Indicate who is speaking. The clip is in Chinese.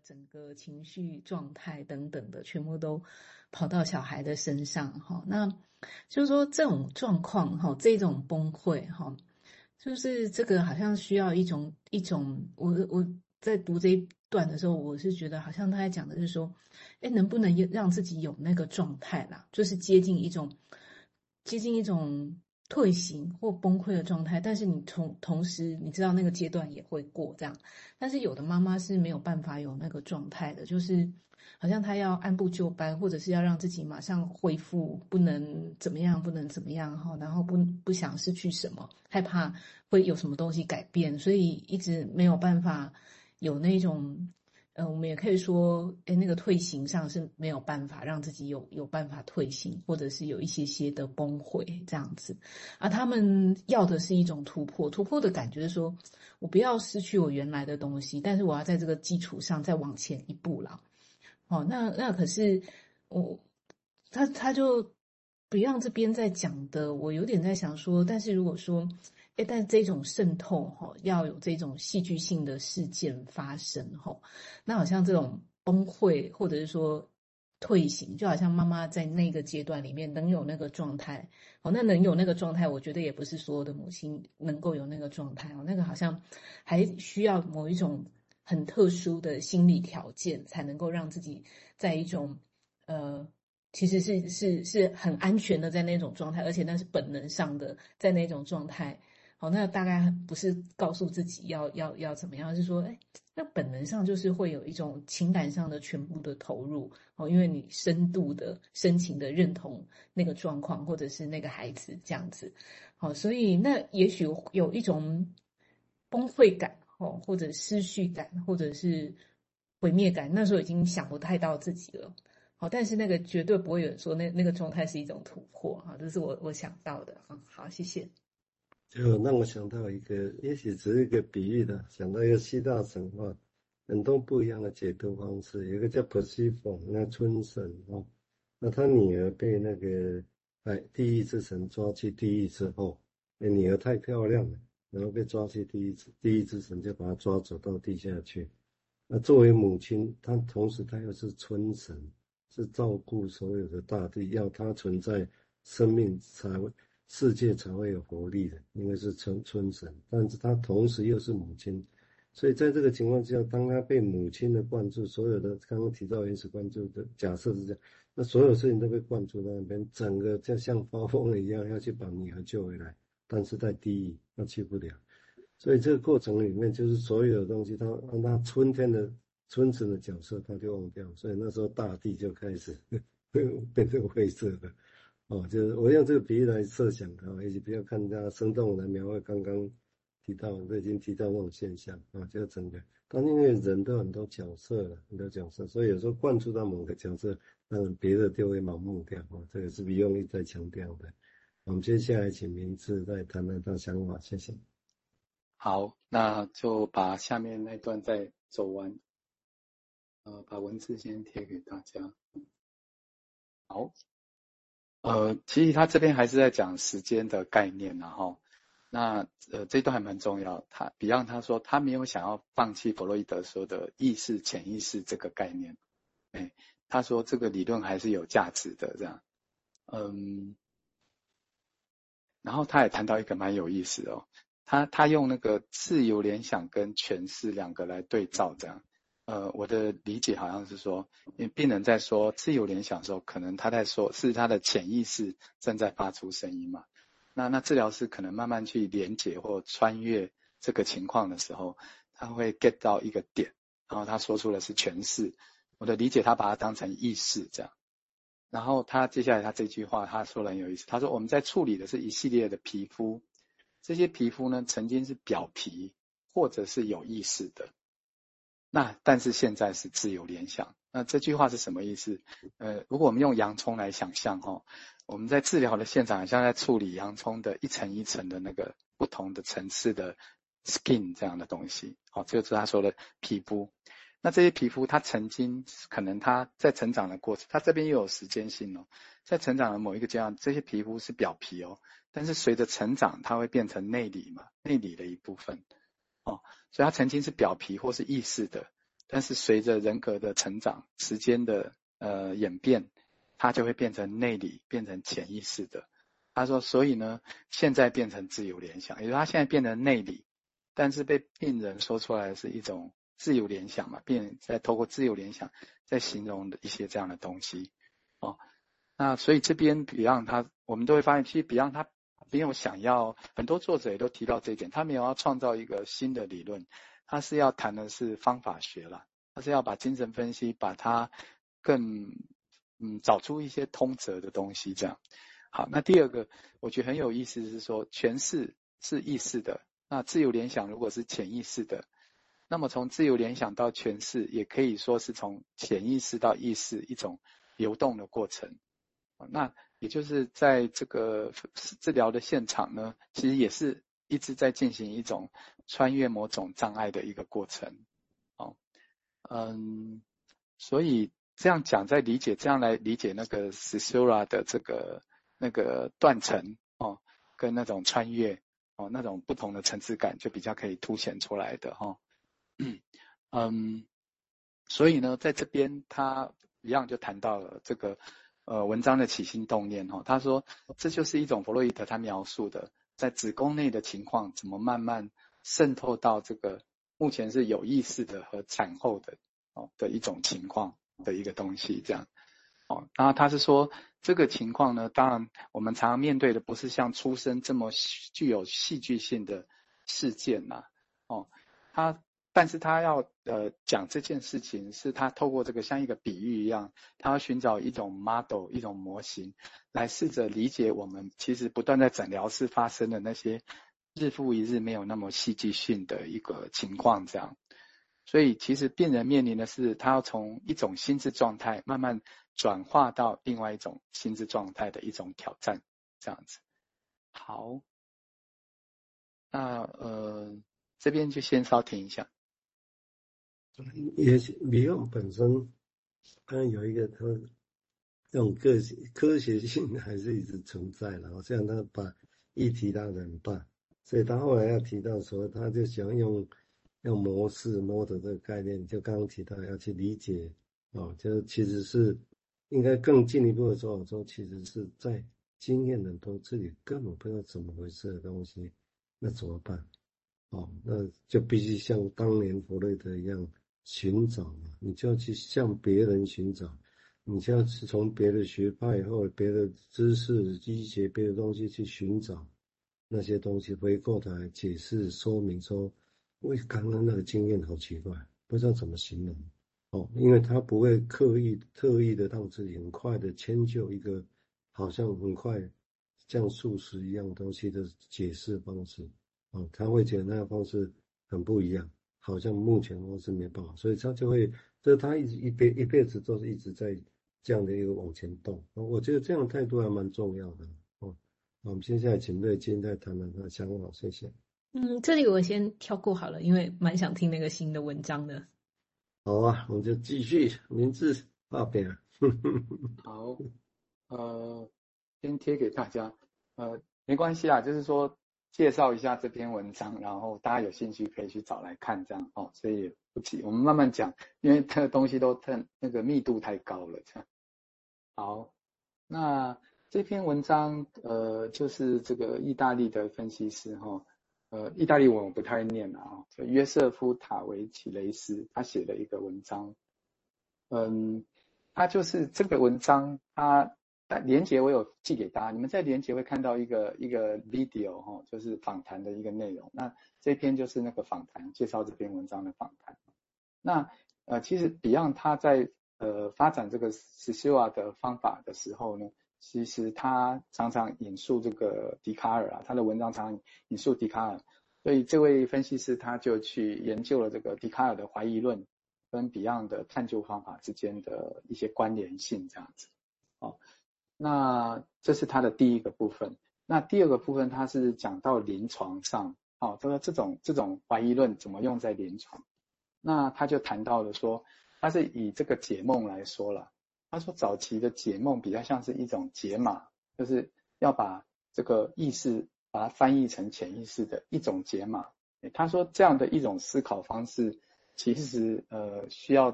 Speaker 1: 整个情绪状态等等的，全部都跑到小孩的身上哈。那就是说这种状况哈，这种崩溃哈，就是这个好像需要一种一种，我我在读这一段的时候，我是觉得好像他在讲的是说，哎，能不能让自己有那个状态啦，就是接近一种接近一种。退行或崩溃的状态，但是你同同时你知道那个阶段也会过这样，但是有的妈妈是没有办法有那个状态的，就是好像她要按部就班，或者是要让自己马上恢复，不能怎么样，不能怎么样哈，然后不不想失去什么，害怕会有什么东西改变，所以一直没有办法有那种。呃，我们也可以说，诶，那个退行上是没有办法让自己有有办法退行，或者是有一些些的崩溃这样子。而他们要的是一种突破，突破的感觉是说，我不要失去我原来的东西，但是我要在这个基础上再往前一步了。哦，那那可是我，他他就 Beyond 这边在讲的，我有点在想说，但是如果说。诶，但这种渗透哈，要有这种戏剧性的事件发生哈，那好像这种崩溃或者是说退行，就好像妈妈在那个阶段里面能有那个状态哦，那能有那个状态，我觉得也不是所有的母亲能够有那个状态哦，那个好像还需要某一种很特殊的心理条件，才能够让自己在一种呃，其实是是是很安全的在那种状态，而且那是本能上的在那种状态。好，那大概不是告诉自己要要要怎么样，是说，哎，那本能上就是会有一种情感上的全部的投入，哦，因为你深度的、深情的认同那个状况，或者是那个孩子这样子，好，所以那也许有一种崩溃感，哦，或者失序感，或者是毁灭感，那时候已经想不太到自己了，好，但是那个绝对不会有人说那那个状态是一种突破，哈，这是我我想到的，啊，好，谢谢。
Speaker 2: 就让我想到一个，也许只是一个比喻的，想到一个希腊神话，很多不一样的解读方式。有一个叫波西风，那春神哦，那他女儿被那个哎地狱之神抓去地狱之后，那女儿太漂亮了，然后被抓去地狱之地狱之神就把她抓走到地下去。那作为母亲，她同时她又是春神，是照顾所有的大地，要她存在，生命才会。世界才会有活力的，因为是春春神，但是他同时又是母亲，所以在这个情况之下，当他被母亲的灌注，所有的刚刚提到原始灌注的假设是这样，那所有事情都被灌注在那边，整个就像发疯了一样要去把女儿救回来，但是在地狱他去不了，所以这个过程里面就是所有的东西，他让他春天的春神的角色他就忘掉，所以那时候大地就开始 变成灰色的。哦，就是我用这个比喻来设想啊，也许不要看它生动来描绘刚刚提到，都已经提到那种现象啊，就整个。但因为人都很多角色，很多角色，所以有时候灌注到某个角色，当然别的就会盲目掉啊。这个是不用一再强调的。我们接下来请明志再谈谈他想法，谢谢。
Speaker 3: 好，那就把下面那段再走完，呃，把文字先贴给大家。好。呃，其实他这边还是在讲时间的概念，然后，那呃这段还蛮重要。他 Beyond 他说他没有想要放弃弗洛伊德说的意识潜意识这个概念，哎，他说这个理论还是有价值的这样，嗯，然后他也谈到一个蛮有意思哦，他他用那个自由联想跟诠释两个来对照这样。呃，我的理解好像是说，因为病人在说自由联想的时候，可能他在说是他的潜意识正在发出声音嘛。那那治疗师可能慢慢去连接或穿越这个情况的时候，他会 get 到一个点，然后他说出的是诠释。我的理解，他把它当成意识这样。然后他接下来他这句话他说的很有意思，他说我们在处理的是一系列的皮肤，这些皮肤呢曾经是表皮或者是有意识的。那但是现在是自由联想，那这句话是什么意思？呃，如果我们用洋葱来想象哈，我们在治疗的现场，像在处理洋葱的一层一层的那个不同的层次的 skin 这样的东西，好，这就是他说的皮肤。那这些皮肤，它曾经可能它在成长的过程，它这边又有时间性哦，在成长的某一个阶段，这些皮肤是表皮哦，但是随着成长，它会变成内里嘛，内里的一部分。哦，所以它曾经是表皮或是意识的，但是随着人格的成长、时间的呃演变，它就会变成内里，变成潜意识的。他说，所以呢，现在变成自由联想，也就是他现在变成内里，但是被病人说出来是一种自由联想嘛，病人在透过自由联想在形容的一些这样的东西。哦，那所以这边 Beyond 他，我们都会发现，其实 Beyond 他没有想要，很多作者也都提到这一点，他没有要创造一个新的理论，他是要谈的是方法学啦，他是要把精神分析把它更嗯找出一些通则的东西这样。好，那第二个我觉得很有意思是说，诠释是意识的，那自由联想如果是潜意识的，那么从自由联想到诠释，也可以说是从潜意识到意识一种流动的过程。那也就是在这个治疗的现场呢，其实也是一直在进行一种穿越某种障碍的一个过程。哦，嗯，所以这样讲，在理解这样来理解那个 Caesura 的这个那个断层哦，跟那种穿越哦，那种不同的层次感就比较可以凸显出来的哈、哦。嗯，所以呢，在这边他一样就谈到了这个。呃，文章的起心动念哈，他说这就是一种弗洛伊德他描述的在子宫内的情况，怎么慢慢渗透到这个目前是有意识的和产后的哦的一种情况的一个东西这样哦，然后他是说这个情况呢，当然我们常常面对的不是像出生这么具有戏剧性的事件呐哦，他。但是他要呃讲这件事情，是他透过这个像一个比喻一样，他要寻找一种 model 一种模型，来试着理解我们其实不断在诊疗室发生的那些日复一日没有那么戏剧性的一个情况这样。所以其实病人面临的是，他要从一种心智状态慢慢转化到另外一种心智状态的一种挑战这样子。好，那呃这边就先稍停一下。
Speaker 2: 也许 Beyond 本身，当然有一个它这种个性科学性还是一直存在的，好像他把议题拉得很大，所以他后来要提到说，他就想用用模式 model 这个概念，就刚刚提到要去理解，哦，就其实是应该更进一步的说，说其实是在经验的都自己根本不知道怎么回事的东西，那怎么办？哦，那就必须像当年弗洛德一样。寻找嘛，你就要去向别人寻找，你就要去从别的学派或者别的知识、医学别的东西去寻找。那些东西，回过头来解释说明说，为刚刚那个经验好奇怪，不知道怎么形容。哦，因为他不会刻意特意的让自己很快的迁就一个好像很快像速食一样东西的解释方式。哦，他会觉得那个方式很不一样。好像目前我是没办法，所以他就会，这他一直一辈一辈子都是一直在这样的一个往前动。我觉得这样态度还蛮重要的。哦，我们接下来请瑞金再谈谈他的想法，谢谢。
Speaker 1: 嗯，这里我先跳过好了，因为蛮想听那个新的文章的。
Speaker 2: 好啊，我们就继续名字发表。
Speaker 3: 好，呃，先贴给大家，呃，没关系啊，就是说。介绍一下这篇文章，然后大家有兴趣可以去找来看，这样哦。所以不急，我们慢慢讲，因为这个东西都太那个密度太高了，这样。好，那这篇文章呃，就是这个意大利的分析师哈，呃，意大利文我不太念了啊，就约瑟夫塔维奇雷斯他写的一个文章，嗯，他就是这个文章他。但连结我有寄给大家，你们在连接会看到一个一个 video 哈，就是访谈的一个内容。那这篇就是那个访谈，介绍这篇文章的访谈。那呃，其实 Beyond 他在呃发展这个 Caesura 的方法的时候呢，其实他常常引述这个笛卡尔啊，他的文章常常引述笛卡尔，所以这位分析师他就去研究了这个笛卡尔的怀疑论跟 Beyond 的探究方法之间的一些关联性，这样子，哦。那这是他的第一个部分。那第二个部分，他是讲到临床上，哦，这个这种这种怀疑论怎么用在临床？那他就谈到了说，他是以这个解梦来说了。他说早期的解梦比较像是一种解码，就是要把这个意识把它翻译成潜意识的一种解码。他说这样的一种思考方式，其实呃需要